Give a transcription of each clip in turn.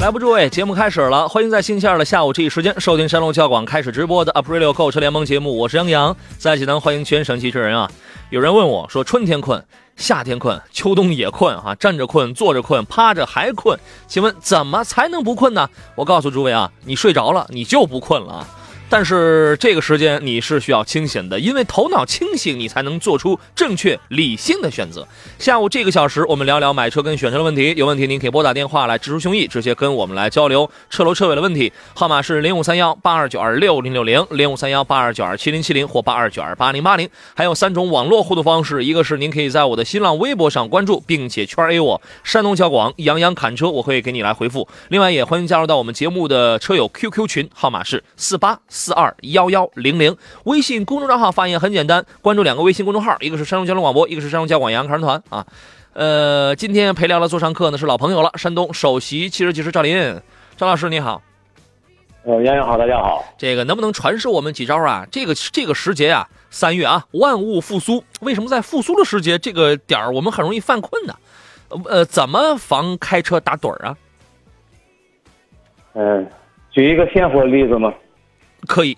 来，吧诸位，节目开始了，欢迎在星期二的下午这一时间收听山东交广开始直播的 Aprilio 购车联盟节目，我是杨洋，在济南欢迎全省汽车人啊！有人问我说，春天困，夏天困，秋冬也困啊，站着困，坐着困，趴着还困，请问怎么才能不困呢？我告诉诸位啊，你睡着了，你就不困了。但是这个时间你是需要清醒的，因为头脑清醒，你才能做出正确理性的选择。下午这个小时，我们聊聊买车跟选车的问题。有问题您可以拨打电话来直抒胸臆，直接跟我们来交流车头车尾的问题。号码是零五三幺八二九二六零六零零五三幺八二九二七零七零或八二九二八零八零。还有三种网络互动方式，一个是您可以在我的新浪微博上关注，并且圈 A 我山东交广杨洋侃车，我会给你来回复。另外也欢迎加入到我们节目的车友 QQ 群，号码是四八。四二幺幺零零，微信公众账号发言很简单，关注两个微信公众号，一个是山东交通广播，一个是山东交广杨洋侃团啊。呃，今天陪聊的座上客呢是老朋友了，山东首席汽车技师赵林，赵老师你好。呃，杨洋好，大家好。这个能不能传授我们几招啊？这个这个时节啊，三月啊，万物复苏，为什么在复苏的时节这个点儿我们很容易犯困呢？呃，怎么防开车打盹儿啊？嗯，举一个鲜活的例子吗？可以，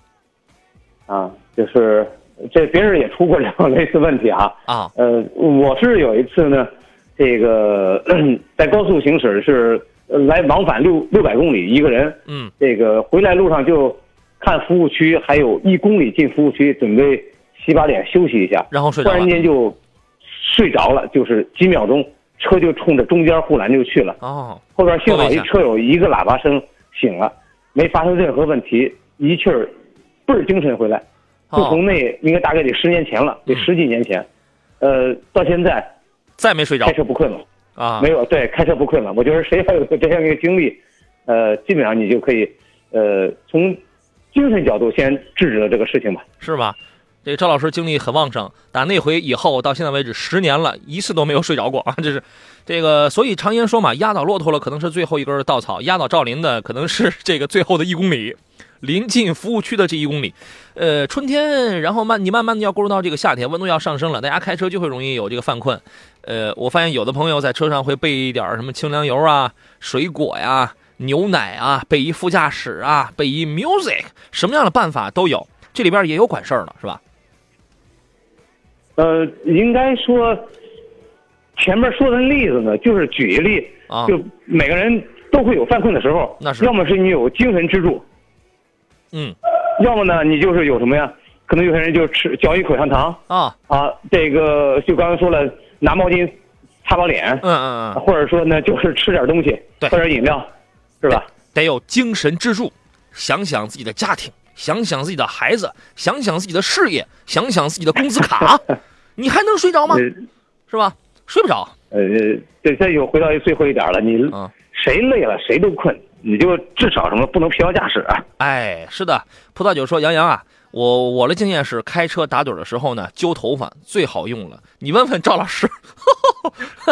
啊，就是这别人也出过这样 类似问题啊。啊，呃，我是有一次呢，这个 在高速行驶是来往返六六百公里一个人，嗯，这个回来路上就看服务区还有一公里进服务区，准备洗把脸休息一下，然后睡着突然间就睡着了，就是几秒钟车就冲着中间护栏就去了，哦，后边幸好一车友一个喇叭声醒了，没发生任何问题。一气儿倍儿精神回来，就从那应该大概得十年前了，得十几年前，呃，到现在再没睡着，开车不困了啊，没有对，开车不困了。我觉得谁还有这样一个经历，呃，基本上你就可以，呃，从精神角度先制止了这个事情吧，是吧？这赵老师精力很旺盛，打那回以后到现在为止十年了，一次都没有睡着过啊！这是这个，所以常言说嘛，压倒骆驼了可能是最后一根稻草，压倒赵林的可能是这个最后的一公里。临近服务区的这一公里，呃，春天，然后慢，你慢慢的要过渡到这个夏天，温度要上升了，大家开车就会容易有这个犯困。呃，我发现有的朋友在车上会备一点什么清凉油啊、水果呀、牛奶啊，备一副驾驶啊，备一 music，什么样的办法都有。这里边也有管事儿的，是吧？呃，应该说，前面说的例子呢，就是举一例，啊，就每个人都会有犯困的时候，那是，要么是你有精神支柱。嗯，要么呢，你就是有什么呀？可能有些人就吃嚼一口香糖啊啊，这个就刚刚说了，拿毛巾擦把脸，嗯嗯嗯，或者说呢，就是吃点东西，对，喝点饮料，是吧？得有精神支柱，想想自己的家庭，想想自己的孩子，想想自己的事业，想想自己的工资卡，你还能睡着吗？是吧？睡不着。呃，这这又回到最后一点了，你谁累了谁都困。你就至少什么不能疲劳驾驶啊？哎，是的，葡萄酒说杨洋啊，我我的经验是开车打盹的时候呢，揪头发最好用了。你问问赵老师，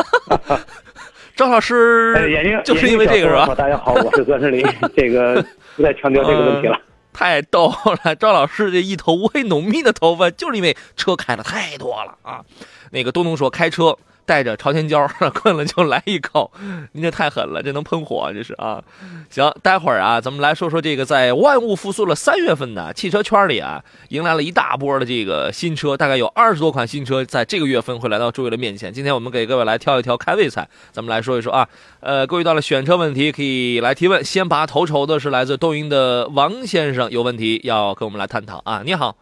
赵老师，眼睛就是因为这个是吧？大家好，我是钻石林，这个不再强调这个问题了。太 逗了，赵老师这一头乌黑浓密的头发，就是因为车开的太多了啊。那个东东说开车。带着朝天椒，困了就来一口，您这太狠了，这能喷火，这是啊。行，待会儿啊，咱们来说说这个，在万物复苏了三月份呢，汽车圈里啊，迎来了一大波的这个新车，大概有二十多款新车在这个月份会来到诸位的面前。今天我们给各位来挑一挑开胃菜，咱们来说一说啊。呃，各位遇到了选车问题可以来提问，先拔头筹的是来自东营的王先生，有问题要跟我们来探讨啊。你好，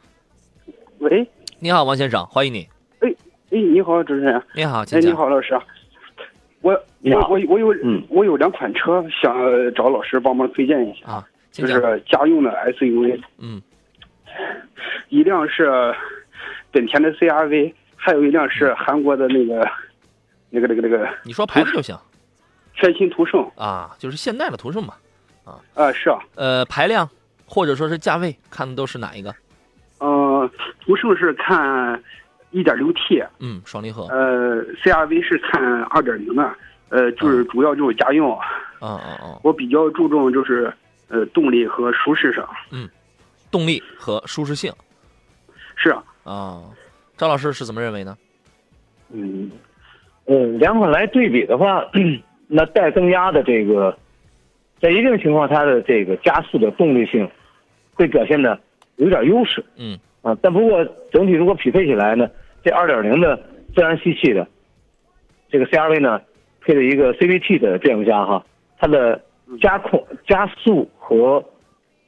喂，你好，王先生，欢迎你。哎，你好，主持人。你好，哎，你好，老师。我我我我有我有两款车，想找老师帮忙推荐一下啊，就是家用的 SUV。嗯，一辆是本田的 CRV，还有一辆是韩国的那个那个那个那个，你说牌子就行。全新途胜啊，就是现代的途胜嘛，啊啊是啊，呃排量或者说是价位，看的都是哪一个？嗯，途胜是看一点六 T，嗯，双离合。呃，CRV 是看二点零的，呃，就是主要就是家用。嗯嗯嗯。我比较注重就是呃动力和舒适上。嗯，动力和舒适性。是啊。啊，张老师是怎么认为呢？嗯，呃，两款来对比的话。那带增压的这个，在一定情况，它的这个加速的动力性会表现的有点优势。嗯但不过整体如果匹配起来呢，这2.0的自然吸气的这个 CRV 呢，配了一个 CVT 的变速箱哈，它的加控加速和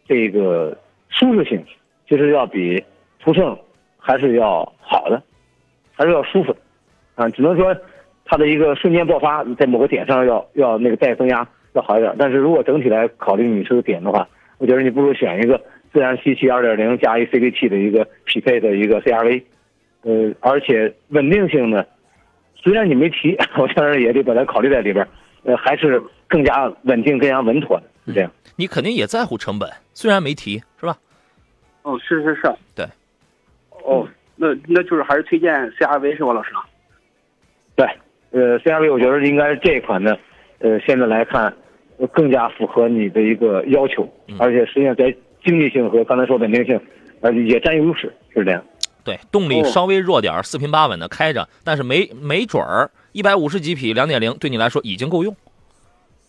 这个舒适性其实要比途胜还是要好的，还是要舒服的啊，只能说。它的一个瞬间爆发，在某个点上要要那个带增压要好一点，但是如果整体来考虑你这个点的话，我觉得你不如选一个自然吸气2.0加一 CVT 的一个匹配的一个 CRV，呃，而且稳定性呢，虽然你没提，我当然也得把它考虑在里边，呃，还是更加稳定、更加稳妥的，是这样。你肯定也在乎成本，虽然没提，是吧？哦，是是是，对。哦，那那就是还是推荐 CRV 是吧，老师？对。呃，CRV 我觉得应该是这一款呢，呃，现在来看，更加符合你的一个要求，而且实际上在经济性和刚才说稳定性，呃，也占优势，是这样。对，动力稍微弱点，四平八稳的开着，但是没没准儿一百五十几匹两点零对你来说已经够用。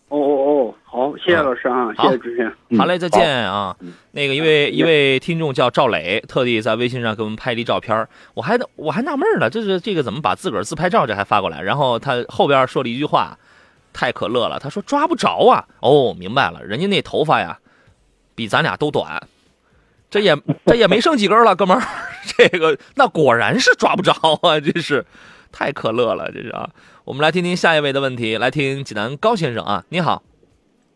哦哦哦，好，谢谢老师啊，谢谢主持人。好嘞，再见啊。那个一位一位听众叫赵磊，特地在微信上给我们拍了一照片我还我还纳闷呢，这是这个怎么把自个儿自拍照这还发过来？然后他后边说了一句话，太可乐了。他说抓不着啊。哦，明白了，人家那头发呀，比咱俩都短，这也这也没剩几根了，哥们儿。这个那果然是抓不着啊，这是太可乐了，这是啊。我们来听听下一位的问题，来听济南高先生啊，你好。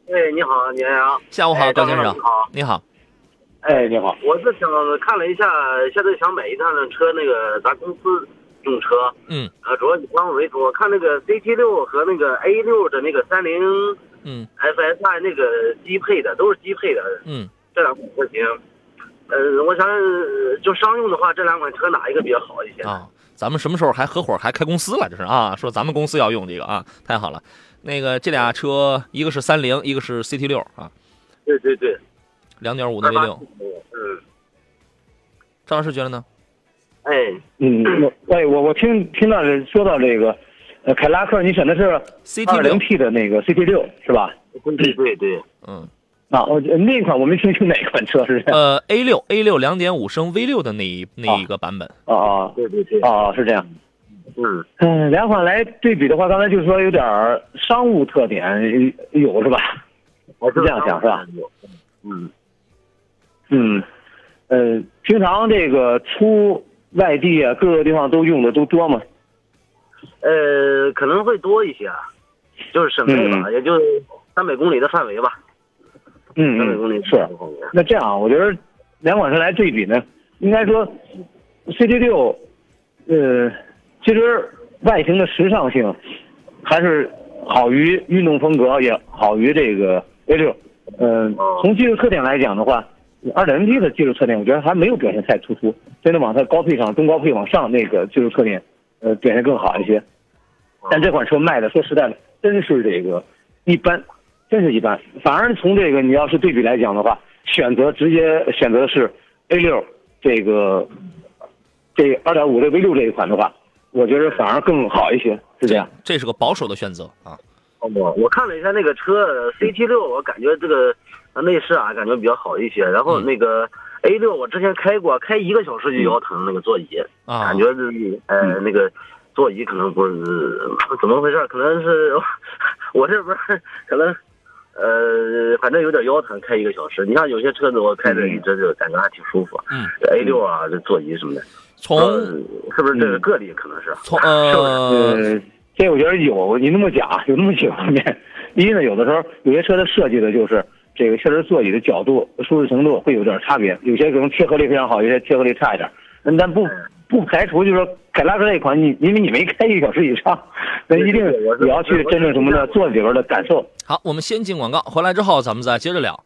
哎，你好，你好。下午好，高先生。你好，你好。哎，你好。我是想看了一下，现在想买一辆车，那个咱公司用车。嗯。呃，主要以商务为主。我看那个 CT 六和那个 A 六的那个三菱，嗯，FSI 那个低配的都是低配的。嗯。这两款车型，呃，我想就商用的话，这两款车哪一个比较好一些？啊。咱们什么时候还合伙还开公司了？这是啊，说咱们公司要用这个啊，太好了。那个这俩车，一个是三菱，一个是 CT 六啊。对对对，两点五的 V 六。嗯。张老师觉得呢？哎，嗯，我哎我我听听到说到这个，呃，凯拉克，你选的是 CT 零 T 的那个 CT 六是吧？对对对，嗯。啊，我那款我没听清哪款车是？呃，A 六 A 六两点五升 V 六的那一那一个版本。哦哦，对对对，哦是这样。嗯嗯，两款来对比的话，刚才就是说有点商务特点有是吧？我是这样想是吧？嗯嗯呃，平常这个出外地啊，各个地方都用的都多吗？呃，可能会多一些，就是省内吧，也就三百公里的范围吧。嗯三百公里是，那这样我觉得两款车来对比呢，应该说，CT 六，呃，其实外形的时尚性还是好于运动风格，也好于这个 A 六。嗯，从技术特点来讲的话二点零 T 的技术特点，我觉得还没有表现太突出，真的往它高配上、中高配往上那个技术特点，呃，表现更好一些。但这款车卖的，说实在的，真是这个一般。真是一般，反而从这个你要是对比来讲的话，选择直接选择是 A 六这个这二点五的 V 六这一款的话，我觉得反而更好一些，是这样。这是个保守的选择啊。我我看了一下那个车 CT 六，我感觉这个内饰啊感觉比较好一些。然后那个 A 六我之前开过，开一个小时就腰疼那个座椅，感觉是呃那个座椅可能不是 怎么回事，可能是 我这边 可能。呃，反正有点腰疼，开一个小时。你像有些车子，我开着一直就感觉还挺舒服。嗯，A 六啊，这座椅什么的，从是不是这个个例可能是？从呃，这我觉得有，你那么讲有那么几方面。一呢，有的时候有些车的设计的就是这个确实座椅的角度、舒适程度会有点差别，有些可能贴合力非常好，有些贴合力差一点。嗯，但不不排除就是说凯拉克这一款，你因为你没开一个小时以上，那一定也要去真正什么呢？坐里边的感受。好，我们先进广告，回来之后咱们再接着聊。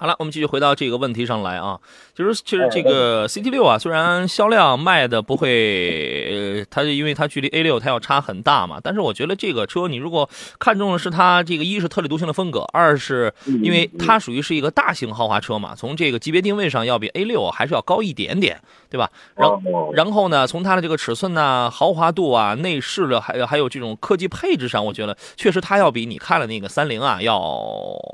好了，我们继续回到这个问题上来啊。就是，其实这个 CT 六啊，虽然销量卖的不会，呃，它因为它距离 A 六它要差很大嘛。但是我觉得这个车，你如果看中的是它这个一是特立独行的风格，二是因为它属于是一个大型豪华车嘛，从这个级别定位上要比 A 六还是要高一点点，对吧？然后然后呢，从它的这个尺寸呢、豪华度啊、内饰的还还有这种科技配置上，我觉得确实它要比你看了那个三菱啊要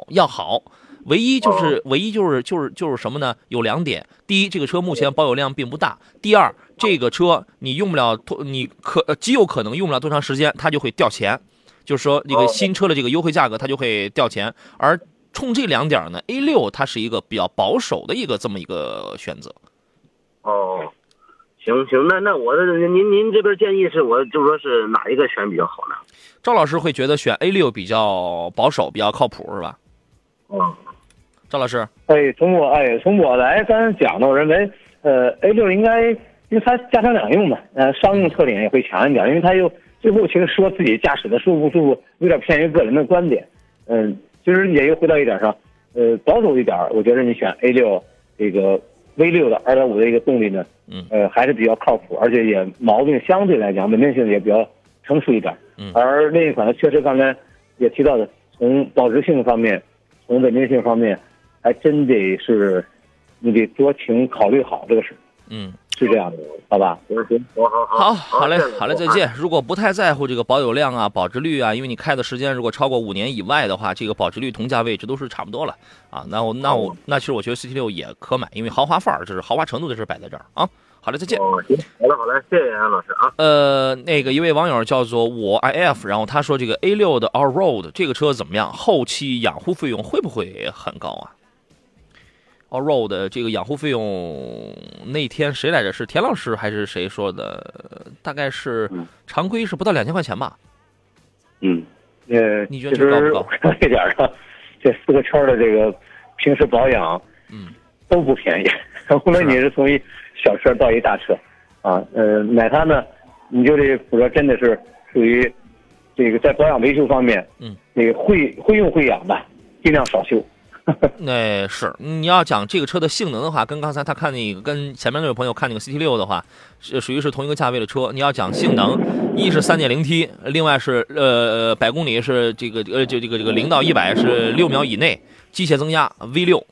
要好。唯一就是，唯一就是，就是就是什么呢？有两点：第一，这个车目前保有量并不大；第二，这个车你用不了多，你可极有可能用不了多长时间，它就会掉钱。就是说，这个新车的这个优惠价格它就会掉钱。而冲这两点呢，A 六它是一个比较保守的一个这么一个选择。哦，行行，那那我的您您这边建议是我就说是哪一个选比较好呢？赵老师会觉得选 A 六比较保守，比较靠谱，是吧？嗯。赵老师，哎，从我哎从我来刚讲的，我认为，呃，A 六应该，因为它家庭两用嘛，呃，商用特点也会强一点，因为它又最后其实说自己驾驶的舒服不舒服，有点偏于个人的观点，嗯，其实也又回到一点上，呃，保守一点，我觉得你选 A 六这个 V 六的二点五的一个动力呢，嗯，呃，还是比较靠谱，而且也毛病相对来讲稳定性也比较成熟一点，嗯，而另一款呢，确实刚才也提到的，从保值性方面，从稳定性方面。还真得是，你得多情考虑好这个事。嗯，是这样的，好吧？行行，好好好，好嘞，好嘞，再见。如果不太在乎这个保有量啊、保值率啊，因为你开的时间如果超过五年以外的话，这个保值率同价位这都是差不多了啊。那我那我那其实我觉得 CT 六也可买，因为豪华范儿就是豪华程度的事摆在这儿啊。好嘞，再见。哦，行，好嘞，好嘞，谢谢杨老师啊。呃，那个一位网友叫做我 IF，然后他说这个 A 六的 All Road 这个车怎么样？后期养护费用会不会很高啊？All road 这个养护费用那天谁来着？是田老师还是谁说的？大概是常规是不到两千块钱吧。嗯，呃，你觉得这高不高？这点儿这四个圈的这个平时保养，嗯，都不便宜。无论你是从一小车到一大车，啊，呃，买它呢，你就得我说真的是属于这个在保养维修方面，嗯，那个会会用会养吧，尽量少修。那是你要讲这个车的性能的话，跟刚才他看那个跟前面那位朋友看那个 CT 六的话，是属于是同一个价位的车。你要讲性能，一是三点零 T，另外是呃百公里是这个呃就这个这个零到一百是六秒以内，机械增压 V 六，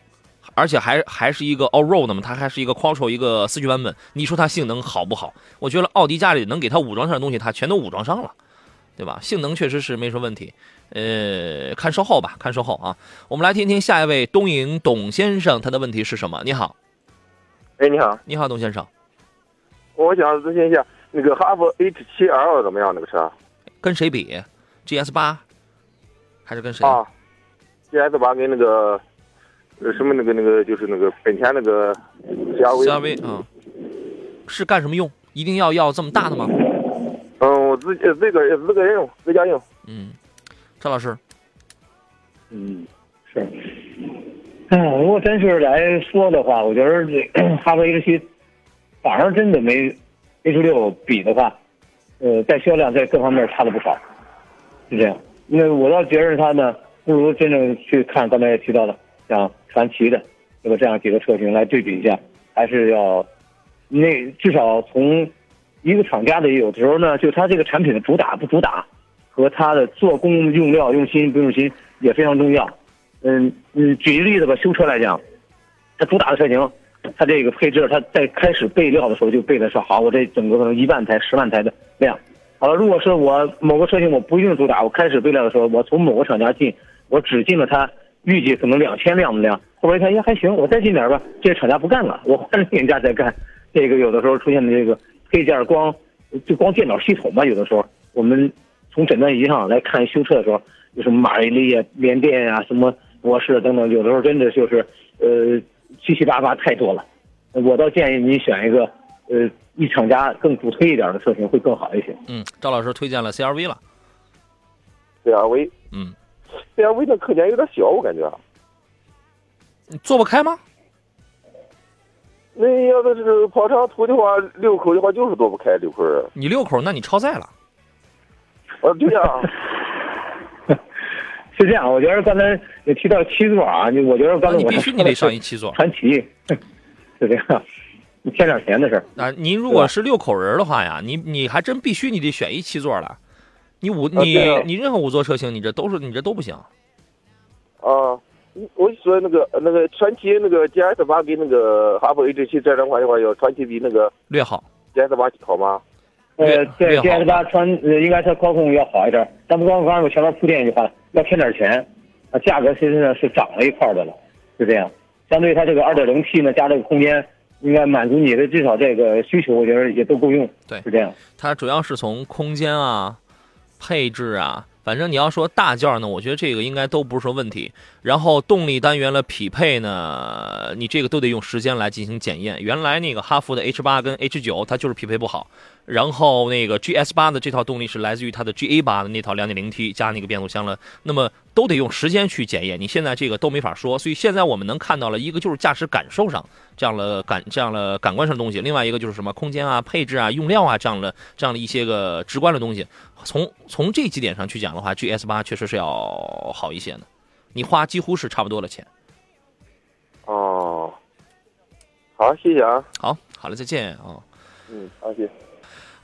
而且还还是一个 All Road 嘛，它还是一个 Quattro 一个四驱版本。你说它性能好不好？我觉得奥迪家里能给它武装上的东西，它全都武装上了，对吧？性能确实是没什么问题。呃，看售后吧，看售后啊。我们来听听下一位东营董先生他的问题是什么？你好，哎，你好，你好，董先生，我想咨询一下那个哈弗 H 七 L 怎么样？那个车跟谁比？GS 八还是跟谁啊？GS 八跟那个呃什么那个那个就是那个本田那个 CRV 啊，是干什么用？一定要要这么大的吗？嗯，我自己自个自个人用，自家用。嗯，张老师。嗯，是。嗯，如果真是来说的话，我觉得这 哈弗 H 七，反而真的没 H 六比的话，呃，在销量在各方面差了不少，是这样。那我倒觉得它呢，不如真正去看刚才也提到了，像传奇的，这个这样几个车型来对比一下，还是要那至少从一个厂家的有的时候呢，就它这个产品的主打不主打。和它的做工用料用心不用心也非常重要。嗯嗯，举个例子吧，修车来讲，它主打的车型，它这个配置，它在开始备料的时候就备的是好，我这整个可能一万台、十万台的量。好了，如果是我某个车型我不一定主打，我开始备料的时候，我从某个厂家进，我只进了它预计可能两千辆的量，后边一看，哎还行，我再进点吧，这个厂家不干了，我换另一家再干。这个有的时候出现的这个配件光，就光电脑系统吧，有的时候我们。从诊断仪上来看修车的时候，有什么马力啊、连电啊、什么模式等等，有的时候真的就是，呃，七七八八太多了。我倒建议你选一个，呃，一厂家更主推一点的车型会更好一些。嗯，赵老师推荐了 CRV 了。CRV，嗯，CRV 的空间有点小，我感觉。你坐不开吗？那要是跑长途的话，六口的话就是躲不开六口人。你六口，那你超载了。啊，对呀。是这样，我觉得刚才也提到七座啊，你我觉得刚才你必须你得上一七座。传奇，是这样，你添点钱的事儿啊。您如果是六口人的话呀，你你还真必须你得选一七座了。你五你你任何五座车型，你这都是你这都不行。啊，我说那个那个传奇那个 GS 八跟那个哈弗 H 七这两款的话，要传奇比那个略好，GS 八好吗？呃，对，GS 八传呃应该它操控要好一点，但不光刚才我前面铺垫一句话，要添点钱，啊，价格其实呢是涨了一块的了，是这样。相对它这个 2.0T 呢，加这个空间，应该满足你的至少这个需求，我觉得也都够用。对，是这样。它主要是从空间啊。配置啊，反正你要说大件呢，我觉得这个应该都不是说问题。然后动力单元的匹配呢，你这个都得用时间来进行检验。原来那个哈弗的 H 八跟 H 九，它就是匹配不好。然后那个 GS 八的这套动力是来自于它的 GA 八的那套 2.0T 加那个变速箱了，那么都得用时间去检验。你现在这个都没法说，所以现在我们能看到了一个就是驾驶感受上这样的感这样的感官上的东西，另外一个就是什么空间啊、配置啊、用料啊这样的这样的一些个直观的东西。从从这几点上去讲的话，GS 八确实是要好一些的，你花几乎是差不多的钱。哦，好，谢谢啊。好，好了，再见啊。嗯，好，谢谢。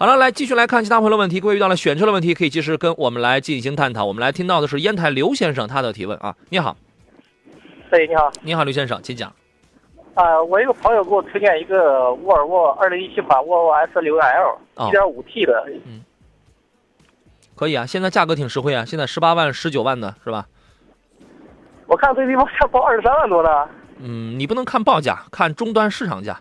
好了，来继续来看其他朋友的问题。各位遇到了选车的问题，可以及时跟我们来进行探讨。我们来听到的是烟台刘先生他的提问啊，你好。哎，你好。你好，刘先生，请讲。啊，我一个朋友给我推荐一个沃尔沃二零一七款沃尔沃 S 六 L，一点五 T 的。嗯。可以啊，现在价格挺实惠啊，现在十八万、十九万的是吧？我看这地方要报二十三万多呢。嗯，你不能看报价，看终端市场价。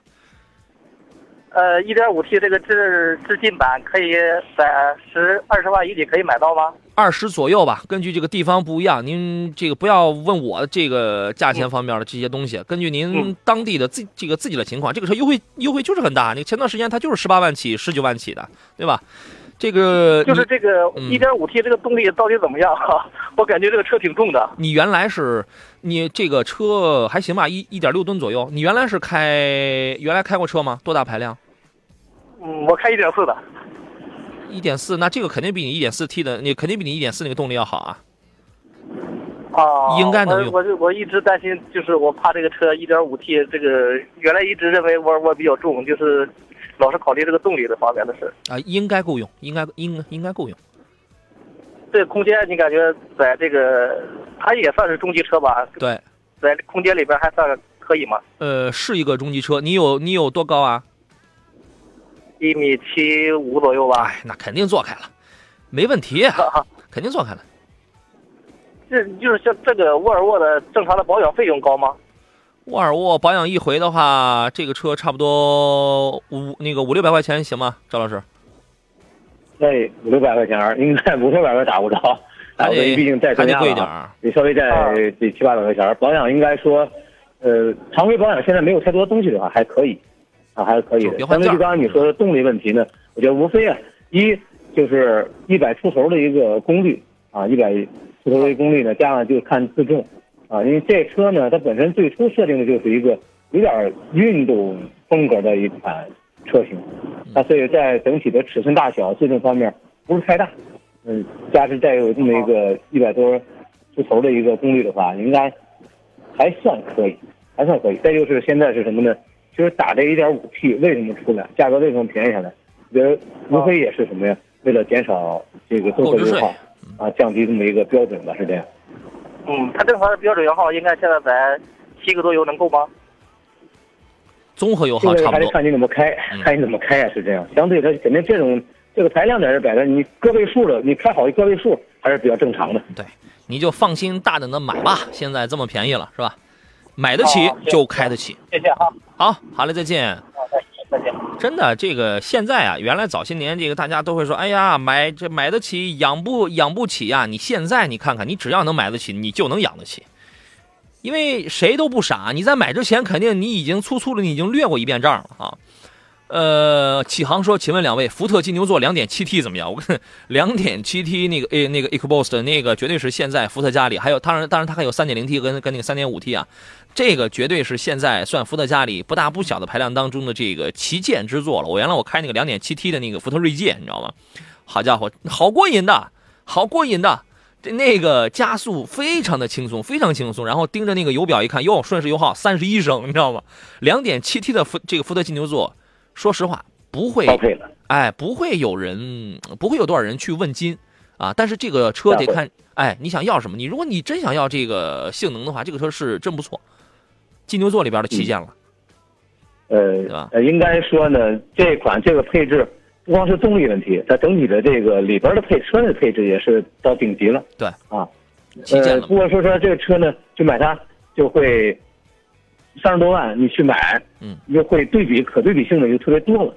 呃，一点五 T 这个智智进版可以在十二十万以里可以买到吗？二十左右吧，根据这个地方不一样，您这个不要问我这个价钱方面的这些东西，根据您当地的自这个自己的情况，这个车优惠优惠就是很大。你前段时间它就是十八万起、十九万起的，对吧？这个就是这个一点五 T 这个动力到底怎么样哈？我感觉这个车挺重的。你原来是你这个车还行吧？一一点六吨左右。你原来是开原来开过车吗？多大排量？嗯，我开一点四的。一点四，那这个肯定比你一点四 T 的，你肯定比你一点四那个动力要好啊。啊，应该能用。我我我一直担心，就是我怕这个车一点五 T 这个原来一直认为沃尔沃比较重，就是。老是考虑这个动力的方面的事啊，应该够用，应该应应该够用。这空间你感觉在这个它也算是中级车吧？对，在空间里边还算可以吗？呃，是一个中级车。你有你有多高啊？一米七五左右吧。哎，那肯定坐开了，没问题，肯定坐开了。这就是像这个沃尔沃的正常的保养费用高吗？沃尔沃保养一回的话，这个车差不多五那个五六百块钱行吗？赵老师？那五六百块钱应该五六百块打不着，打不毕竟再贵一点你稍微再得七八百块钱保养应该说，呃，常规保养现在没有太多东西的话还可以，啊，还是可以的。相对于刚刚你说的动力问题呢，我觉得无非啊，一就是一百出头的一个功率啊，一百出头的功率呢，加上就看自重。啊，因为这车呢，它本身最初设定的就是一个有点运动风格的一款车型，它所以在整体的尺寸大小、自重方面不是太大。嗯，加之带有这么一个一百多出头的一个功率的话，应该还算可以，还算可以。再就是现在是什么呢？就是打这一点五 T 为什么出来，价格为什么便宜下来？我觉得无非也是什么呀？为了减少这个综合油耗啊，降低这么一个标准吧，是这样。嗯，它正常的标准油耗应该现在在七个多油能够吗？综合油耗差不多。还得看你怎么开，看你怎么开啊，是这样。相对它肯定这种这个排量在这摆着，你个位数的，你开好一个位数还是比较正常的。对，你就放心大胆的买吧，现在这么便宜了，是吧？买得起就开得起。谢谢啊。好，好嘞，再见。真的，这个现在啊，原来早些年这个大家都会说，哎呀，买这买得起，养不养不起呀？你现在你看看，你只要能买得起，你就能养得起，因为谁都不傻。你在买之前，肯定你已经粗粗的你已经略过一遍账了啊。呃，启航说，请问两位，福特金牛座 2.7T 怎么样？我看 2.7T 那个诶，那个 EcoBoost 的那个绝对是现在福特家里还有，当然当然它还有 3.0T 跟跟那个 3.5T 啊，这个绝对是现在算福特家里不大不小的排量当中的这个旗舰之作了。我原来我开那个 2.7T 的那个福特锐界，你知道吗？好家伙，好过瘾的，好过瘾的，这那个加速非常的轻松，非常轻松。然后盯着那个油表一看，哟，顺势油耗三十一升，你知道吗两点七 T 的福这个福特金牛座。说实话，不会，哎，不会有人，不会有多少人去问津，啊！但是这个车得看，哎，你想要什么？你如果你真想要这个性能的话，这个车是真不错，金牛座里边的旗舰了，呃，呃，应该说呢，这款这个配置不光是动力问题，它整体的这个里边的配车的配置也是到顶级了，对，啊，呃，不过说说这个车呢，就买它就会。三十多万，你去买，嗯，就会对比可对比性的就特别多了，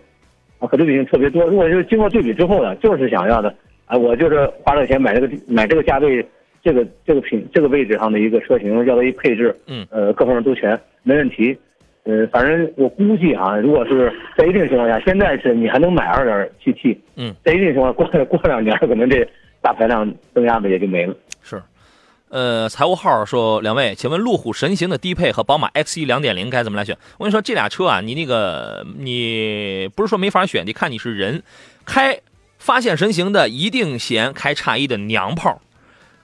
啊，可对比性特别多。如果就是经过对比之后呢，就是想要的，啊，我就是花这钱买这个买这个价位，这个这个品这个位置上的一个车型，要的一配置，嗯，呃，各方面都全，没问题。呃，反正我估计啊，如果是在一定情况下，现在是你还能买二点七 T，嗯，在一定情况过过两年，可能这大排量增压的也就没了。是。呃，财务号说，两位，请问路虎神行的低配和宝马 X 一两点零该怎么来选？我跟你说，这俩车啊，你那个你不是说没法选，你看你是人。开发现神行的一定嫌开叉一的娘炮，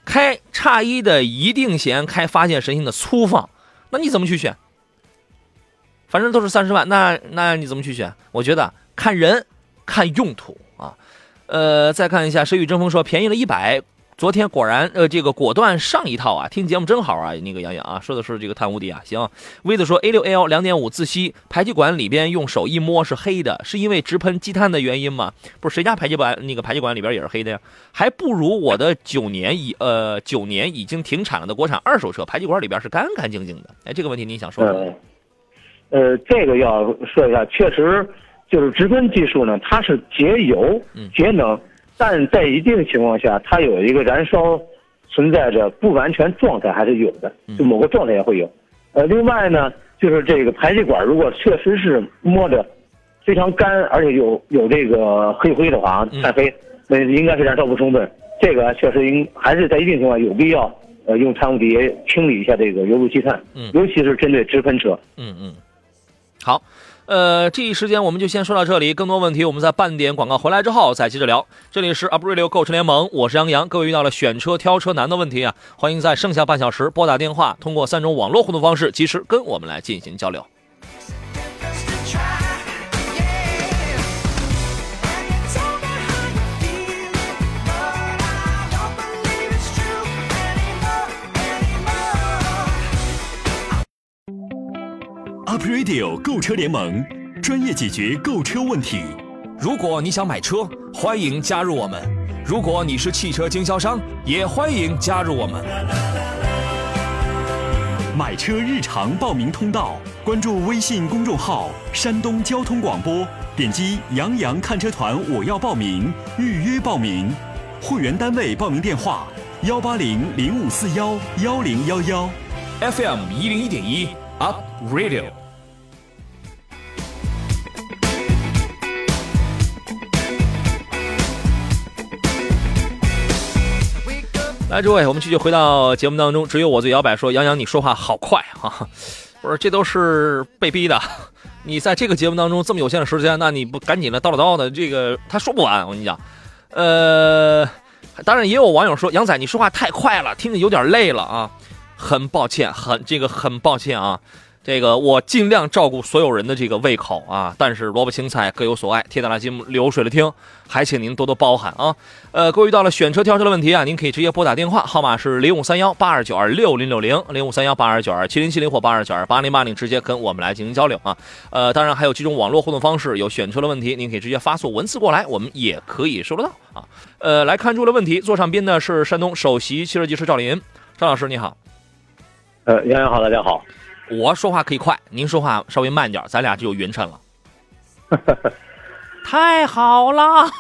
开叉一的一定弦开发现神行的粗放。那你怎么去选？反正都是三十万，那那你怎么去选？我觉得看人，看用途啊。呃，再看一下，谁与争锋说便宜了一百。昨天果然，呃，这个果断上一套啊！听节目真好啊，那个杨洋啊，说的是这个碳无敌啊。行，威子说 A 六 L 两点五自吸排气管里边用手一摸是黑的，是因为直喷积碳的原因吗？不是，谁家排气管那个排气管里边也是黑的呀？还不如我的九年已呃九年已经停产了的国产二手车，排气管里边是干干净净的。哎，这个问题你想说？呃，这个要说一下，确实就是直喷技术呢，它是节油、节能。但在一定情况下，它有一个燃烧存在着不完全状态，还是有的，就某个状态也会有。呃，另外呢，就是这个排气管如果确实是摸着非常干，而且有有这个黑灰的话，太黑，那应该是燃烧不充分。这个确实应还是在一定情况下有必要，呃，用碳无敌清理一下这个油路积碳，尤其是针对直喷车。嗯嗯，好。呃，这一时间我们就先说到这里。更多问题，我们在半点广告回来之后再接着聊。这里是 u p r a d i o 购车联盟，我是杨洋。各位遇到了选车、挑车难的问题啊，欢迎在剩下半小时拨打电话，通过三种网络互动方式，及时跟我们来进行交流。Up Radio 购车联盟，专业解决购车问题。如果你想买车，欢迎加入我们；如果你是汽车经销商，也欢迎加入我们。买车日常报名通道，关注微信公众号“山东交通广播”，点击“杨洋看车团”，我要报名，预约报名。会员单位报名电话：幺八零零五四幺幺零幺幺，FM 一零一点一 Up Radio。来，诸位，我们继续回到节目当中。只有我最摇摆说：“杨洋，你说话好快啊！” 我说，这都是被逼的。你在这个节目当中这么有限的时间，那你不赶紧的叨叨叨的，这个他说不完。我跟你讲，呃，当然也有网友说：“杨仔，你说话太快了，听着有点累了啊。”很抱歉，很这个很抱歉啊。这个我尽量照顾所有人的这个胃口啊，但是萝卜青菜各有所爱，铁打拉筋流水的听，还请您多多包涵啊。呃，各位遇到了选车挑车的问题啊，您可以直接拨打电话号码是零五三幺八二九二六零六零零五三幺八二九二七零七零或八二九二八零八零，直接跟我们来进行交流啊。呃，当然还有几种网络互动方式，有选车的问题，您可以直接发送文字过来，我们也可以收得到啊。呃，来看住的问题，座上宾的是山东首席汽车技师赵林，赵老师你好。呃，杨洋好，大家好。我说话可以快，您说话稍微慢点，咱俩就有匀称了。太好了，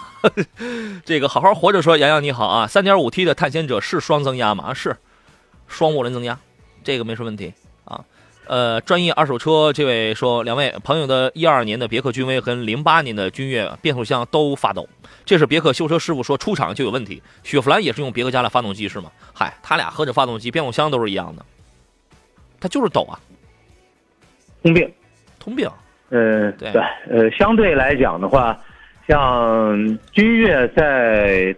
这个好好活着说，洋洋你好啊，三点五 T 的探险者是双增压吗？是，双涡轮增压，这个没什么问题啊。呃，专业二手车这位说，两位朋友的一二年的别克君威和零八年的君越变速箱都发抖，这是别克修车师傅说出厂就有问题。雪佛兰也是用别克家的发动机是吗？嗨，他俩合着发动机、变速箱都是一样的，它就是抖啊，通病，通病。嗯，对，呃，相对来讲的话，像君越在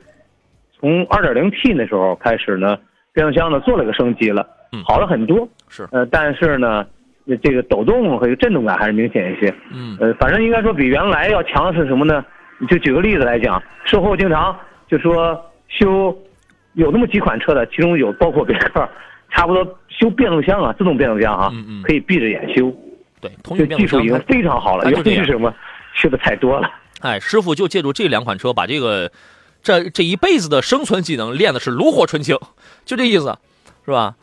从二点零 T 那时候开始呢，变速箱呢做了个升级了。好了很多，是呃，但是呢，这个抖动和震动感还是明显一些。嗯，呃，反正应该说比原来要强的是什么呢？就举个例子来讲，售后经常就说修有那么几款车的，其中有包括别克，差不多修变速箱啊，自动变速箱啊，嗯嗯，可以闭着眼修。对，就技术已经非常好了。原因是什么？吃的太多了。哎，师傅就借助这两款车，把这个这这一辈子的生存技能练的是炉火纯青，就这意思，是吧？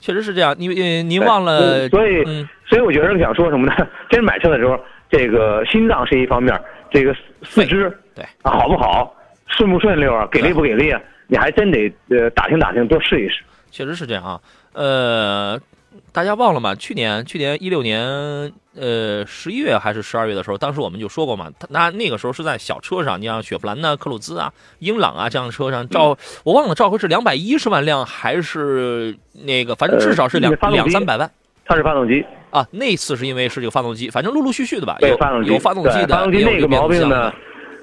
确实是这样，您您忘了，所以所以我觉得想说什么呢？真买车的时候，这个心脏是一方面，这个四肢对啊好不好，顺不顺溜啊，给力不给力啊？你还真得呃打听打听，多试一试。确实是这样啊，呃。大家忘了吗？去年去年一六年，呃，十一月还是十二月的时候，当时我们就说过嘛，那那个时候是在小车上，你像雪佛兰呐、克鲁兹啊、英朗啊这样的车上，召我忘了召回是两百一十万辆还是那个，反正至少是两两三百万。它是发动机啊，那次是因为是这个发动机，反正陆陆续续的吧，有发动机有发动机的，发动机那个毛病呢。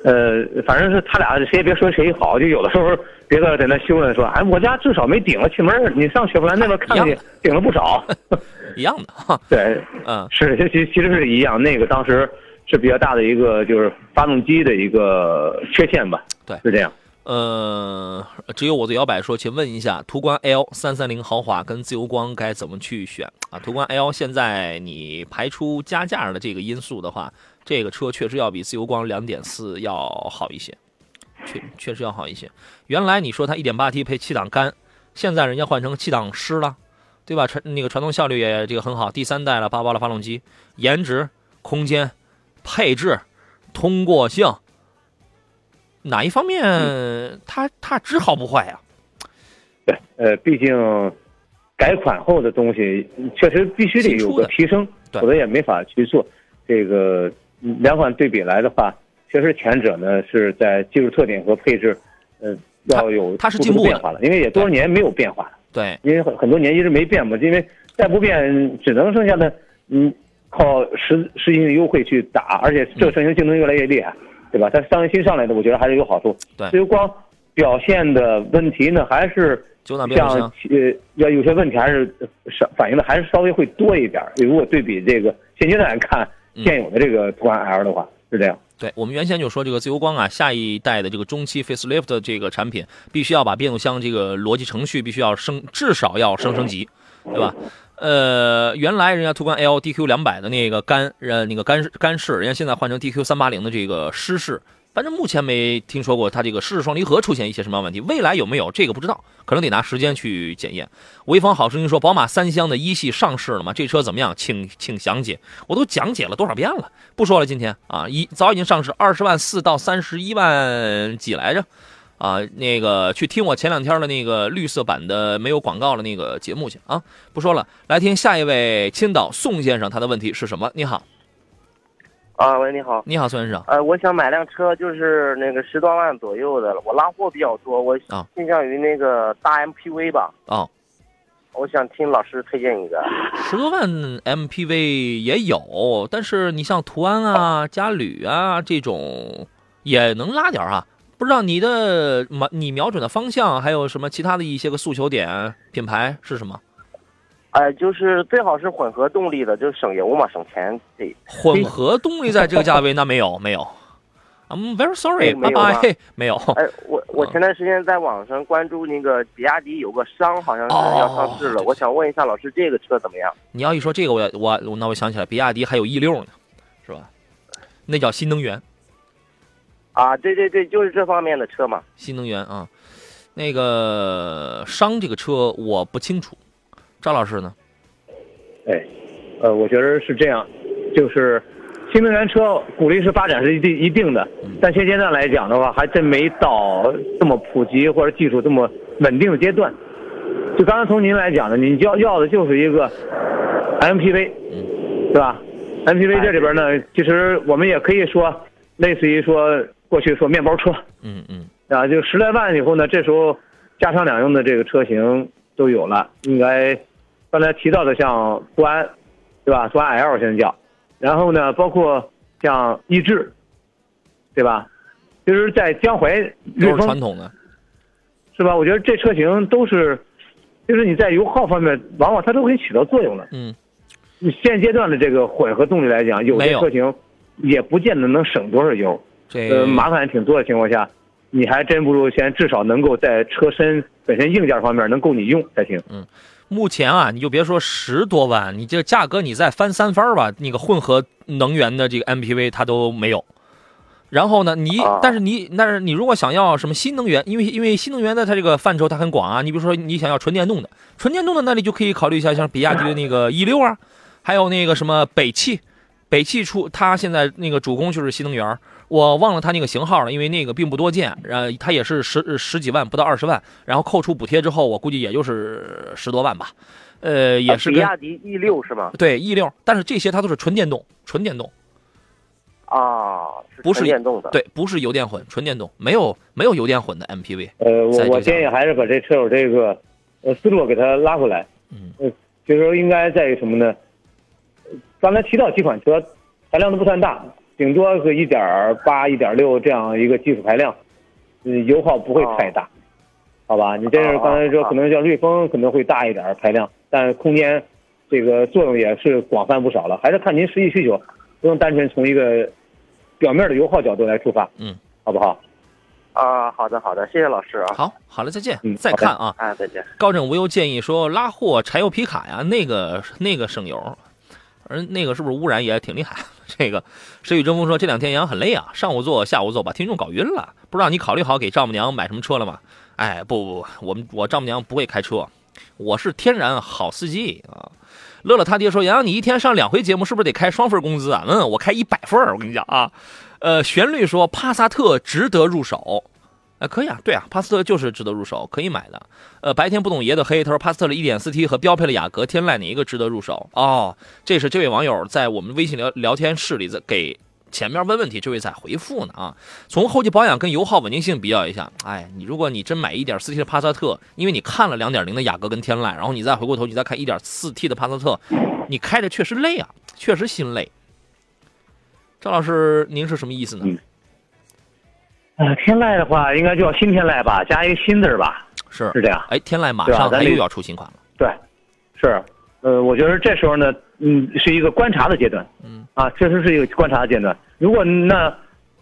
呃，反正是他俩谁也别说谁好，就有的时候别的在那修呢，说哎，我家至少没顶了气门你上雪佛兰那边看去，顶了不少，一样的哈。对，嗯，是，其其实是一样。那个当时是比较大的一个，就是发动机的一个缺陷吧。对，是这样。呃，只有我的摇摆说，请问一下，途观 L 三三零豪华跟自由光该怎么去选啊？途观 L 现在你排除加价的这个因素的话。这个车确实要比自由光两点四要好一些，确确实要好一些。原来你说它一点八 T 配七档干，现在人家换成七档湿了，对吧？传那个传动效率也这个很好，第三代了八八的发动机，颜值、空间、配置、通过性，哪一方面它它只好不坏呀？对，呃，毕竟改款后的东西确实必须得有个提升，否则也没法去做这个。两款对比来的话，确实前者呢是在技术特点和配置，呃，要有它是进步变化了，因为也多少年没有变化了。对，因为很很多年一直没变嘛，因为再不变，只能剩下的嗯靠实实行优惠去打，而且这个车型竞争越来越厉害，对吧？它上新上来的，我觉得还是有好处。对，至于光表现的问题呢，还是像呃要有些问题还是稍反映的还是稍微会多一点。如果对比这个现阶段来看。现有的这个途观 L 的话是这样，对我们原先就说这个自由光啊，下一代的这个中期 facelift 的这个产品，必须要把变速箱这个逻辑程序必须要升，至少要升升级，对吧？呃，原来人家途观 L DQ 两百的那个干呃那个干干式，人家现在换成 DQ 三八零的这个湿式。反正目前没听说过它这个湿式双离合出现一些什么问题，未来有没有这个不知道，可能得拿时间去检验。潍坊好声音说，宝马三厢的一系上市了吗？这车怎么样？请请详解。我都讲解了多少遍了，不说了。今天啊，一早已经上市，二十万四到三十一万几来着？啊，那个去听我前两天的那个绿色版的没有广告的那个节目去啊。不说了，来听下一位青岛宋先生，他的问题是什么？你好。啊，喂，你好，你好，孙先生。呃，我想买辆车，就是那个十多万左右的，我拉货比较多，我倾向于那个大 MPV 吧。啊，我想听老师推荐一个。十多万 MPV 也有，但是你像途安啊、嘉旅啊这种也能拉点啊。不知道你的瞄你瞄准的方向还有什么其他的一些个诉求点，品牌是什么？哎，就是最好是混合动力的，就是省油嘛，省钱。对，混合动力在这个价位那没有没有，I'm very sorry，拜拜，没有。哎，我我前段时间在网上关注那个比亚迪有个商，好像是要上市了，我想问一下老师，这个车怎么样？你要一说这个，我我那我想起来，比亚迪还有 E 六呢，是吧？那叫新能源。啊，对对对，就是这方面的车嘛。新能源啊，那个商这个车我不清楚。赵老师呢？哎，呃，我觉得是这样，就是新能源车鼓励式发展是一定一定的，但现阶段来讲的话，还真没到这么普及或者技术这么稳定的阶段。就刚才从您来讲的，你要要的就是一个 MPV，嗯，是吧？MPV 这里边呢，其实我们也可以说，类似于说过去说面包车，嗯嗯，啊，就十来万以后呢，这时候家常两用的这个车型都有了，应该刚才提到的像途安，对吧？途安 L 现在叫，然后呢，包括像逸致，对吧？其实在江淮都是传统的，是吧？我觉得这车型都是。就是你在油耗方面，往往它都可以起到作用的。嗯，你现阶段的这个混合动力来讲，有些车型也不见得能省多少油，呃，麻烦挺多的情况下，你还真不如先至少能够在车身本身硬件方面能够你用才行。嗯，目前啊，你就别说十多万，你这价格你再翻三番吧，那个混合能源的这个 MPV 它都没有。然后呢，你但是你但是你如果想要什么新能源，因为因为新能源的它这个范畴它很广啊。你比如说你想要纯电动的，纯电动的那你就可以考虑一下像比亚迪的那个 E 六啊，还有那个什么北汽，北汽出它现在那个主攻就是新能源，我忘了它那个型号了，因为那个并不多见。呃它也是十十几万不到二十万，然后扣除补贴之后，我估计也就是十多万吧。呃，也是比亚迪 E 六是吗？对 E 六，但是这些它都是纯电动，纯电动。啊，不是电动的，对，不是油电混，纯电动，没有没有油电混的 MPV。呃，我我建议还是把这车友这个呃思路给他拉回来。嗯，呃，就是说应该在于什么呢？刚才提到几款车，排量都不算大，顶多是一点八、一点六这样一个技术排量，嗯，油耗不会太大，好吧？你这是刚才说可能像瑞风可能会大一点排量，但空间这个作用也是广泛不少了，还是看您实际需求，不能单纯从一个。表面的油耗角度来出发，嗯，好不好？啊，好的，好的，谢谢老师啊。好，好了，再见。嗯，再看啊，啊，再见。高枕无忧建议说，拉货柴油皮卡呀，那个那个省油，而那个是不是污染也挺厉害？这个谁与争锋说，这两天杨很累啊，上午做，下午做，把听众搞晕了。不知道你考虑好给丈母娘买什么车了吗？哎，不不不，我们我丈母娘不会开车，我是天然好司机啊。乐乐他爹说：“杨洋，你一天上两回节目，是不是得开双份工资啊？”嗯，我开一百份我跟你讲啊。呃，旋律说帕萨特值得入手，啊，可以啊，对啊，帕萨特就是值得入手，可以买的。呃，白天不懂爷的黑，他说帕萨特的 1.4T 和标配的雅阁、天籁哪一个值得入手？哦，这是这位网友在我们微信聊聊天室里在给。前面问问题，这位在回复呢啊。从后期保养跟油耗稳定性比较一下，哎，你如果你真买 1.4T 的帕萨特，因为你看了2.0的雅阁跟天籁，然后你再回过头你再看 1.4T 的帕萨特，你开着确实累啊，确实心累。赵老师，您是什么意思呢？啊，天籁的话应该叫新天籁吧，加一个新字吧，是是这样。哎，天籁马上它又要出新款了。对，是，呃，我觉得这时候呢。嗯，是一个观察的阶段。嗯，啊，确实是一个观察的阶段。如果那，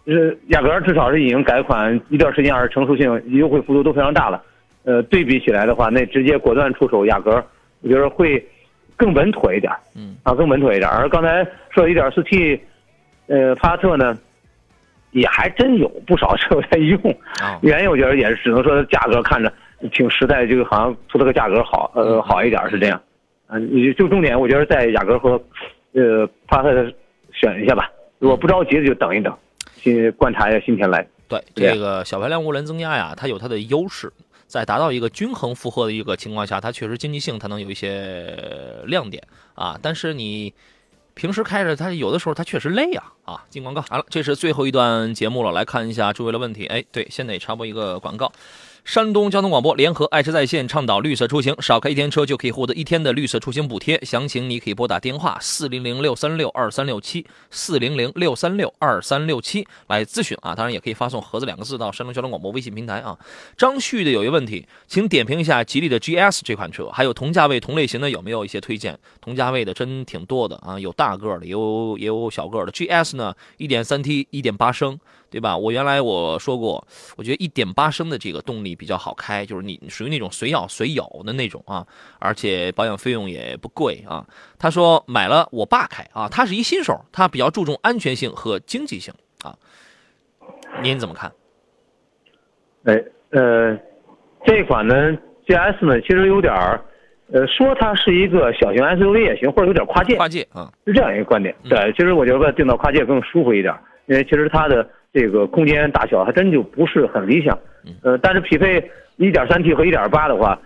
呃，雅阁至少是已经改款一段时间，而成熟性、优惠幅度都非常大了。呃，对比起来的话，那直接果断出手雅阁，我觉得会更稳妥一点。嗯，啊，更稳妥一点。而刚才说一点四 T，呃，帕萨特呢，也还真有不少车在用。啊，原因我觉得也是，只能说价格看着挺实在，就好像出了个价格好，呃，好一点是这样。嗯，你就重点，我觉得在雅阁和，呃，帕萨特选一下吧。如果不着急的，就等一等，先观察一下新天籁。对，这个小排量涡轮增压呀，它有它的优势，在达到一个均衡负荷的一个情况下，它确实经济性它能有一些亮点啊。但是你平时开着它，有的时候它确实累啊啊！进广告好了，这是最后一段节目了，来看一下诸位的问题。哎，对，现在插播一个广告。山东交通广播联合爱车在线倡导绿色出行，少开一天车就可以获得一天的绿色出行补贴。详情你可以拨打电话四零零六三六二三六七四零零六三六二三六七来咨询啊。当然也可以发送“盒子”两个字到山东交通广播微信平台啊。张旭的有一个问题，请点评一下吉利的 GS 这款车，还有同价位同类型的有没有一些推荐？同价位的真挺多的啊，有大个的，也有也有小个的。GS 呢，一点三 T，一点八升。对吧？我原来我说过，我觉得一点八升的这个动力比较好开，就是你属于那种随咬随咬的那种啊，而且保养费用也不贵啊。他说买了我爸开啊，他是一新手，他比较注重安全性和经济性啊。您怎么看？哎，呃，这款呢，GS 呢，其实有点儿，呃，说它是一个小型 SUV 也行，或者有点跨界，跨界啊，是这样一个观点。对，其实我觉得定到跨界更舒服一点，因为其实它的。这个空间大小还真就不是很理想，呃，但是匹配 1.3T 和1.8的话，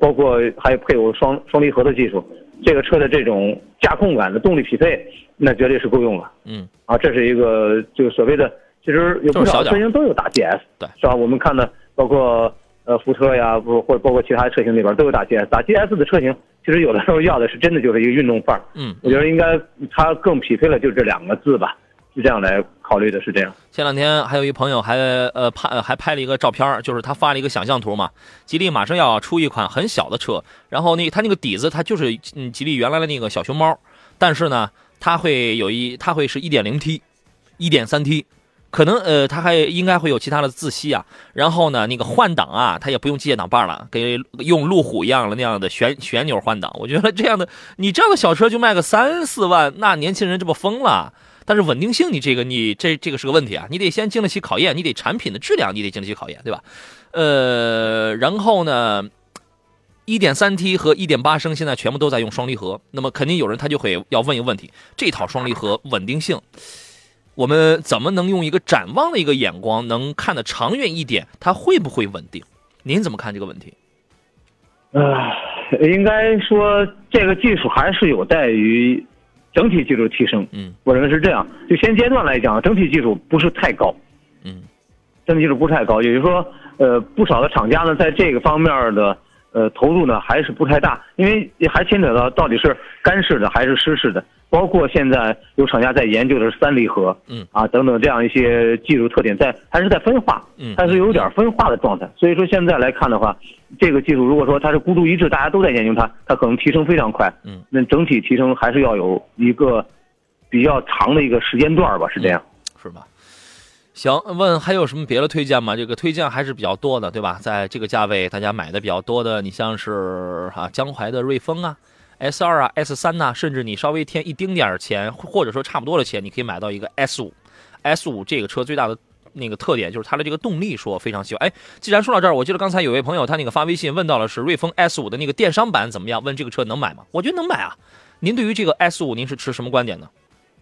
包括还配有双双离合的技术，这个车的这种驾控感的动力匹配，那绝对是够用了。嗯，啊，这是一个就所谓的，其实有不少车型都有打 GS，对，是吧？我们看的包括呃福特呀，不或者包括其他车型里边都有打 GS，打 GS 的车型，其实有的时候要的是真的就是一个运动范儿。嗯，我觉得应该它更匹配了就这两个字吧。是这样来考虑的，是这样。前两天还有一朋友还呃拍还拍了一个照片，就是他发了一个想象图嘛。吉利马上要出一款很小的车，然后那他那个底子它就是嗯吉利原来的那个小熊猫，但是呢它会有一它会是一点零 T，一点三 T，可能呃它还应该会有其他的自吸啊。然后呢那个换挡啊，它也不用机械挡把了，给用路虎一样的那样的旋旋钮换挡。我觉得这样的你这样的小车就卖个三四万，那年轻人这不疯了？但是稳定性，你这个你这这个是个问题啊！你得先经得起考验，你得产品的质量你得经得起考验，对吧？呃，然后呢，一点三 T 和一点八升现在全部都在用双离合，那么肯定有人他就会要问一个问题：这套双离合稳定性，我们怎么能用一个展望的一个眼光，能看得长远一点，它会不会稳定？您怎么看这个问题？呃，应该说这个技术还是有待于。整体技术提升，嗯，我认为是这样。就现阶段来讲，整体技术不是太高，嗯，整体技术不是太高，也就是说，呃，不少的厂家呢，在这个方面的呃投入呢还是不太大，因为还牵扯到到底是干式的还是湿式的，包括现在有厂家在研究的是三离合，嗯，啊等等这样一些技术特点，在还是在分化，嗯，还是有点分化的状态。所以说现在来看的话。这个技术如果说它是孤注一掷，大家都在研究它，它可能提升非常快。嗯，那整体提升还是要有一个比较长的一个时间段吧，是这样，是吧？行，问还有什么别的推荐吗？这个推荐还是比较多的，对吧？在这个价位，大家买的比较多的，你像是哈江淮的瑞风啊，S 二啊，S 三呐，甚至你稍微添一丁点儿钱，或者说差不多的钱，你可以买到一个 S 五，S 五这个车最大的。那个特点就是它的这个动力，说非常喜欢。哎，既然说到这儿，我记得刚才有位朋友他那个发微信问到了是瑞风 S 五的那个电商版怎么样？问这个车能买吗？我觉得能买啊。您对于这个 S 五您是持什么观点呢？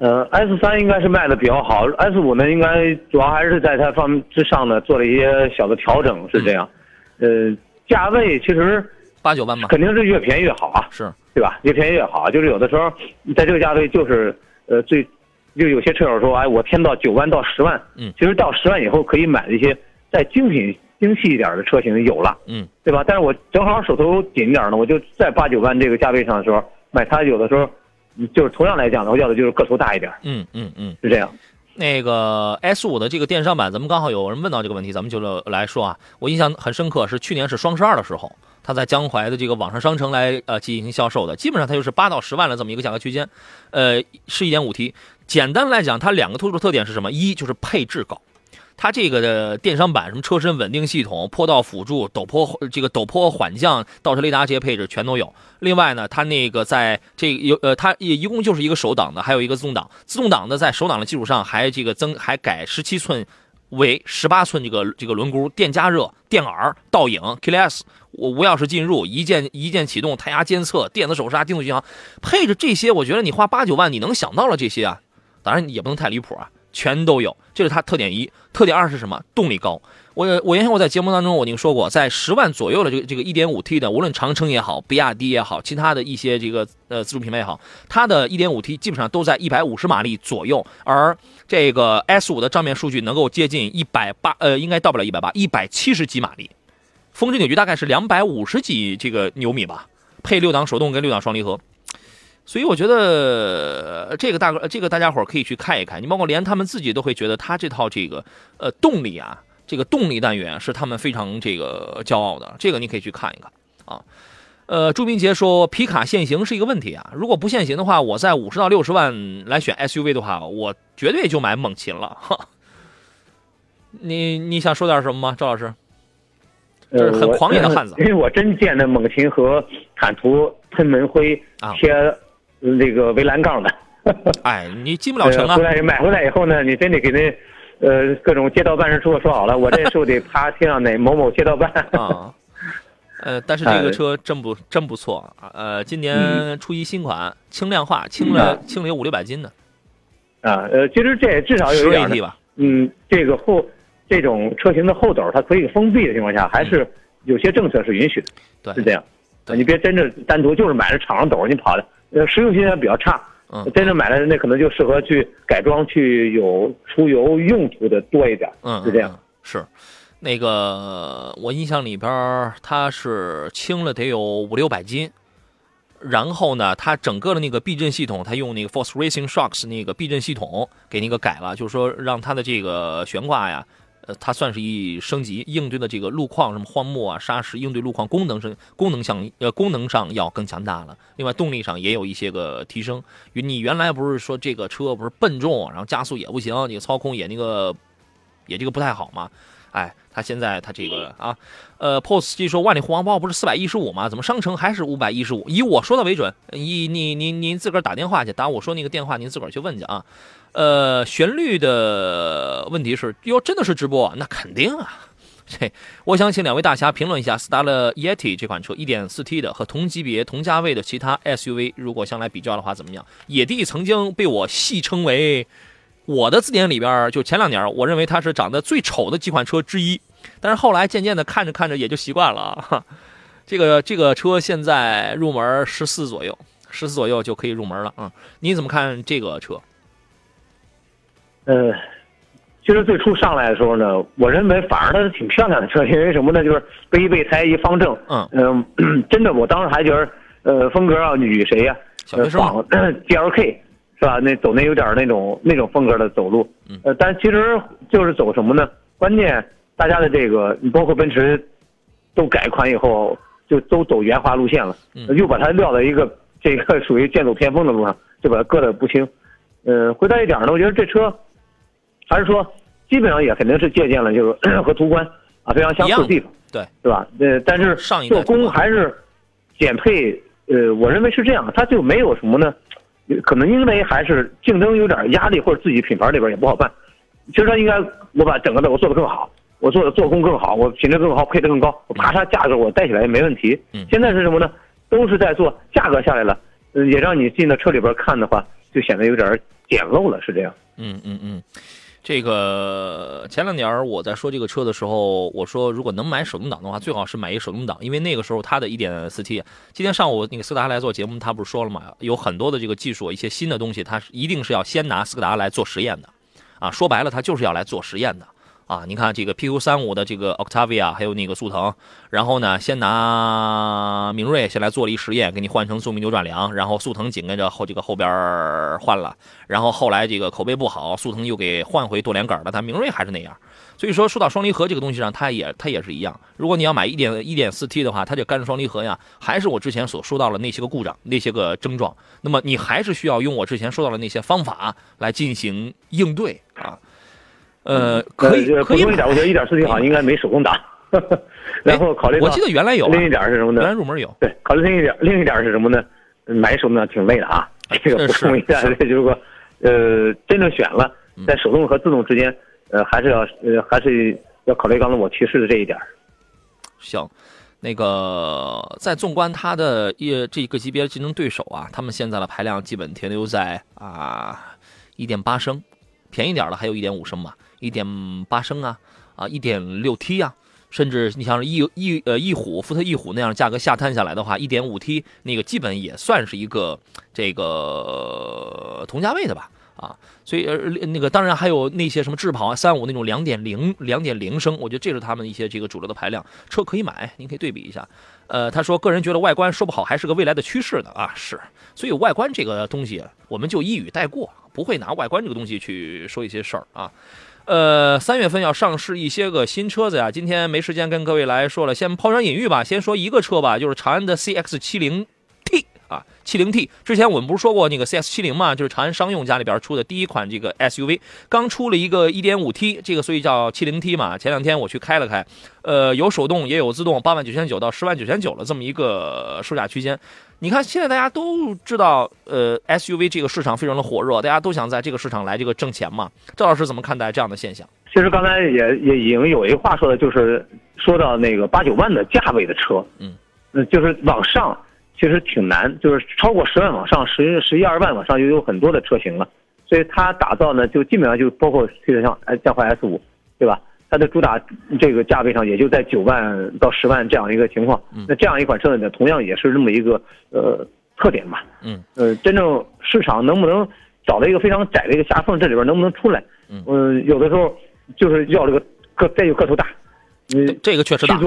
呃，S 三应该是卖的比较好，S 五呢应该主要还是在它方之上呢做了一些小的调整，是这样。呃，价位其实八九万嘛，肯定是越便宜越好啊，是对吧？越便宜越好，就是有的时候在这个价位就是呃最。就有些车友说，哎，我添到九万到十万，嗯，其实到十万以后可以买一些再精品、精细一点的车型有了，嗯，对吧？但是我正好手头紧一点呢，我就在八九万这个价位上的时候买它，有的时候就是同样来讲的，话要的就是个头大一点，嗯嗯嗯，是这样。那个 S 五的这个电商版，咱们刚好有人问到这个问题，咱们就来说啊。我印象很深刻，是去年是双十二的时候，它在江淮的这个网上商城来呃进行销售的，基本上它就是八到十万的这么一个价格区间，呃，是一点五 T。简单来讲，它两个突出特点是什么？一就是配置高，它这个的电商版什么车身稳定系统、坡道辅助、陡坡这个陡坡缓降、倒车雷达这些配置全都有。另外呢，它那个在这有呃，它也一共就是一个手挡的，还有一个自动挡。自动挡的在手挡的基础上还这个增还改十七寸为十八寸这个这个轮毂，电加热、电耳、倒影、Keyless 无无钥匙进入、一键一键启动、胎压监测、电子手刹、定速巡航，配置这些，我觉得你花八九万你能想到了这些啊。当然也不能太离谱啊，全都有，这是它特点一。特点二是什么？动力高。我我原先我在节目当中我已经说过，在十万左右的这个这个一点五 T 的，无论长城也好，比亚迪也好，其他的一些这个呃自主品牌也好，它的一点五 T 基本上都在一百五十马力左右，而这个 S 五的账面数据能够接近一百八，呃，应该到不了一百八，一百七十几马力，峰值扭矩大概是两百五十几这个牛米吧，配六档手动跟六档双离合。所以我觉得这个大哥，这个大家伙可以去看一看。你包括连他们自己都会觉得，他这套这个呃动力啊，这个动力单元是他们非常这个骄傲的。这个你可以去看一看啊。呃，朱明杰说皮卡限行是一个问题啊。如果不限行的话，我在五十到六十万来选 SUV 的话，我绝对就买猛禽了。哈，你你想说点什么吗，赵老师？这是很狂野的汉子。因为我真见那猛禽和坦途喷门灰贴。那个围栏杠的，哎，你进不了城啊！回来买回来以后呢，你真得给那，呃，各种街道办事处说好了，我这就得趴贴上哪某某街道办啊。呃，但是这个车真不真不错呃，今年出一新款，轻量化，轻了轻了有五六百斤呢。啊，呃，其实这至少有一点吧。嗯，这个后这种车型的后斗它可以封闭的情况下，还是有些政策是允许的。对，是这样。你别真正单独就是买了敞上斗你跑的，呃，实用性也比较差。嗯，真正买的那可能就适合去改装去有出游用途的多一点。嗯，是这样。是，那个我印象里边它是轻了得有五六百斤。然后呢，它整个的那个避震系统，它用那个 Force Racing Shocks 那个避震系统给那个改了，就是说让它的这个悬挂呀，呃，它算是一升级，应对的这个路况什么荒漠啊、沙石，应对路况功能是功能上呃功能上要更强大了。另外动力上也有一些个提升。你原来不是说这个车不是笨重，然后加速也不行，你操控也那个也这个不太好嘛？哎，他现在他这个啊，呃，POS 机说万里红王包不是四百一十五吗？怎么商城还是五百一十五？以我说的为准。以你您您自个儿打电话去，打我说那个电话，您自个儿去问去啊。呃，旋律的问题是，哟，真的是直播？那肯定啊。这，我想请两位大侠评论一下斯达勒 Yeti 这款车，1.4T 的和同级别同价位的其他 SUV，如果相来比较的话怎么样？野地曾经被我戏称为。我的字典里边，就前两年，我认为它是长得最丑的几款车之一，但是后来渐渐的看着看着也就习惯了。这个这个车现在入门十四左右，十四左右就可以入门了。嗯，你怎么看这个车？呃，其实最初上来的时候呢，我认为反而它是挺漂亮的车，因为什么呢？就是背备胎一方正。嗯嗯，真的，我当时还觉得，呃，风格啊，与谁呀？小学生。GLK。是吧？那走那有点那种那种风格的走路，呃，但其实就是走什么呢？关键大家的这个，你包括奔驰，都改款以后就都走圆滑路线了，又把它撂到一个这个 属于剑走偏锋的路上，就把它搁的不轻。呃，回到一点呢，我觉得这车还是说基本上也肯定是借鉴了，就是 和途观啊非常相似的地方，对，是吧？呃，但是做工还是减配，呃，我认为是这样，它就没有什么呢。可能因为还是竞争有点压力，或者自己品牌里边也不好办。其实他应该我把整个的我做的更好，我做的做工更好，我品质更好，配置更高，我啪嚓价格我带起来也没问题。现在是什么呢？都是在做价格下来了，也让你进到车里边看的话，就显得有点简陋了，是这样。嗯嗯嗯。这个前两年我在说这个车的时候，我说如果能买手动挡的话，最好是买一手动挡，因为那个时候它的一点四 T。今天上午那个斯柯达来做节目，他不是说了吗？有很多的这个技术，一些新的东西，他一定是要先拿斯柯达来做实验的，啊，说白了，他就是要来做实验的。啊，你看这个 PQ 三五的这个 Octavia，还有那个速腾，然后呢，先拿明锐先来做了一实验，给你换成速命扭转梁，然后速腾紧跟着后这个后边换了，然后后来这个口碑不好，速腾又给换回多连杆了，但明锐还是那样。所以说说到双离合这个东西上，它也它也是一样。如果你要买一点一点四 T 的话，它这干式双离合呀，还是我之前所说到的那些个故障，那些个症状，那么你还是需要用我之前说到的那些方法来进行应对啊。呃，可以可以一点，我觉得一点四 T 好像应该没手动挡。然后考虑，我记得原来有。另一点是什么呢？原来入门有。对，考虑另一点，另一点是什么呢？买手动挡挺累的啊。这个补充一下，就是说，呃，真正选了，在手动和自动之间，呃，还是要呃，还是要考虑刚才我提示的这一点。行，那个在纵观它的一这个级别的竞争对手啊，他们现在的排量基本停留在啊一点八升，便宜点的还有一点五升吧。一点八升啊，啊，一点六 T 啊，甚至你像翼翼呃翼虎福特翼虎那样价格下探下来的话，一点五 T 那个基本也算是一个这个同价位的吧，啊，所以呃那个当然还有那些什么智跑啊三五那种两点零两点零升，我觉得这是他们一些这个主流的排量车可以买，您可以对比一下。呃，他说个人觉得外观说不好还是个未来的趋势的啊，是，所以外观这个东西我们就一语带过，不会拿外观这个东西去说一些事儿啊。呃，三月份要上市一些个新车子呀，今天没时间跟各位来说了，先抛砖引玉吧。先说一个车吧，就是长安的 CX 七零啊，七零 T。之前我们不是说过那个 CS 七零嘛，就是长安商用家里边出的第一款这个 SUV，刚出了一个一点五 T，这个所以叫七零 T 嘛。前两天我去开了开，呃，有手动也有自动，八万九千九到十万九千九了这么一个售价区间。你看，现在大家都知道，呃，SUV 这个市场非常的火热，大家都想在这个市场来这个挣钱嘛。赵老师怎么看待这样的现象？其实刚才也也已经有一个话说的，就是说到那个八九万的价位的车，嗯，就是往上其实挺难，就是超过十万往上，十十一二万往上就有很多的车型了。所以它打造呢，就基本上就包括像像江淮 S 五，对吧？它的主打这个价位上也就在九万到十万这样一个情况。那这样一款车呢，同样也是这么一个呃特点吧。嗯。呃，真正市场能不能找到一个非常窄的一个狭缝，这里边能不能出来？嗯。有的时候就是要这个个再有个头大。嗯，这个确实大。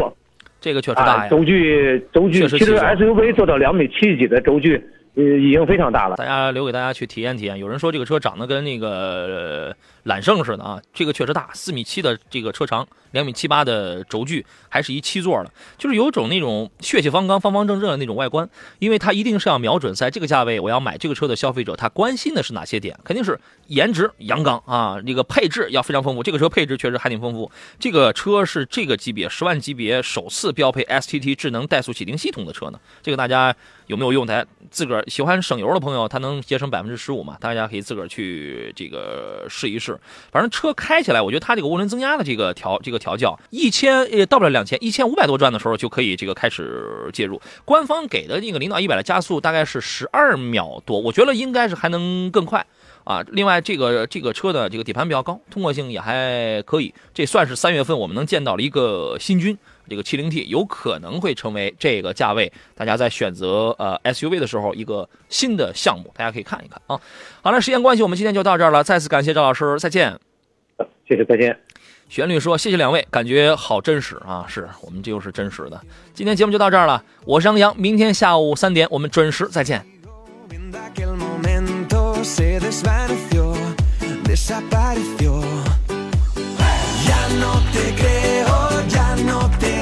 这个确实大呀。轴距轴距，其实 SUV 做到两米七几的轴距。呃，已经非常大了。大家留给大家去体验体验。有人说这个车长得跟那个揽胜似的啊，这个确实大，四米七的这个车长，两米七八的轴距，还是一七座的，就是有种那种血气方刚、方方正正的那种外观。因为它一定是要瞄准在这个价位，我要买这个车的消费者，他关心的是哪些点？肯定是颜值阳刚啊，这个配置要非常丰富。这个车配置确实还挺丰富。这个车是这个级别十万级别首次标配 STT 智能怠速启停系统的车呢。这个大家有没有用？大家自个儿。喜欢省油的朋友，它能节省百分之十五嘛？大家可以自个儿去这个试一试。反正车开起来，我觉得它这个涡轮增压的这个调这个调教，一千也到不了两千，一千五百多转的时候就可以这个开始介入。官方给的那个零到一百的加速大概是十二秒多，我觉得应该是还能更快啊。另外，这个这个车的这个底盘比较高，通过性也还可以，这算是三月份我们能见到了一个新军。这个七零 T 有可能会成为这个价位大家在选择呃 SUV 的时候一个新的项目，大家可以看一看啊。好了，时间关系，我们今天就到这儿了，再次感谢赵老师，再见。谢谢，再见。旋律说：“谢谢两位，感觉好真实啊！是我们就是真实的。今天节目就到这儿了，我是杨洋，明天下午三点我们准时再见。” Ya no te ya no te.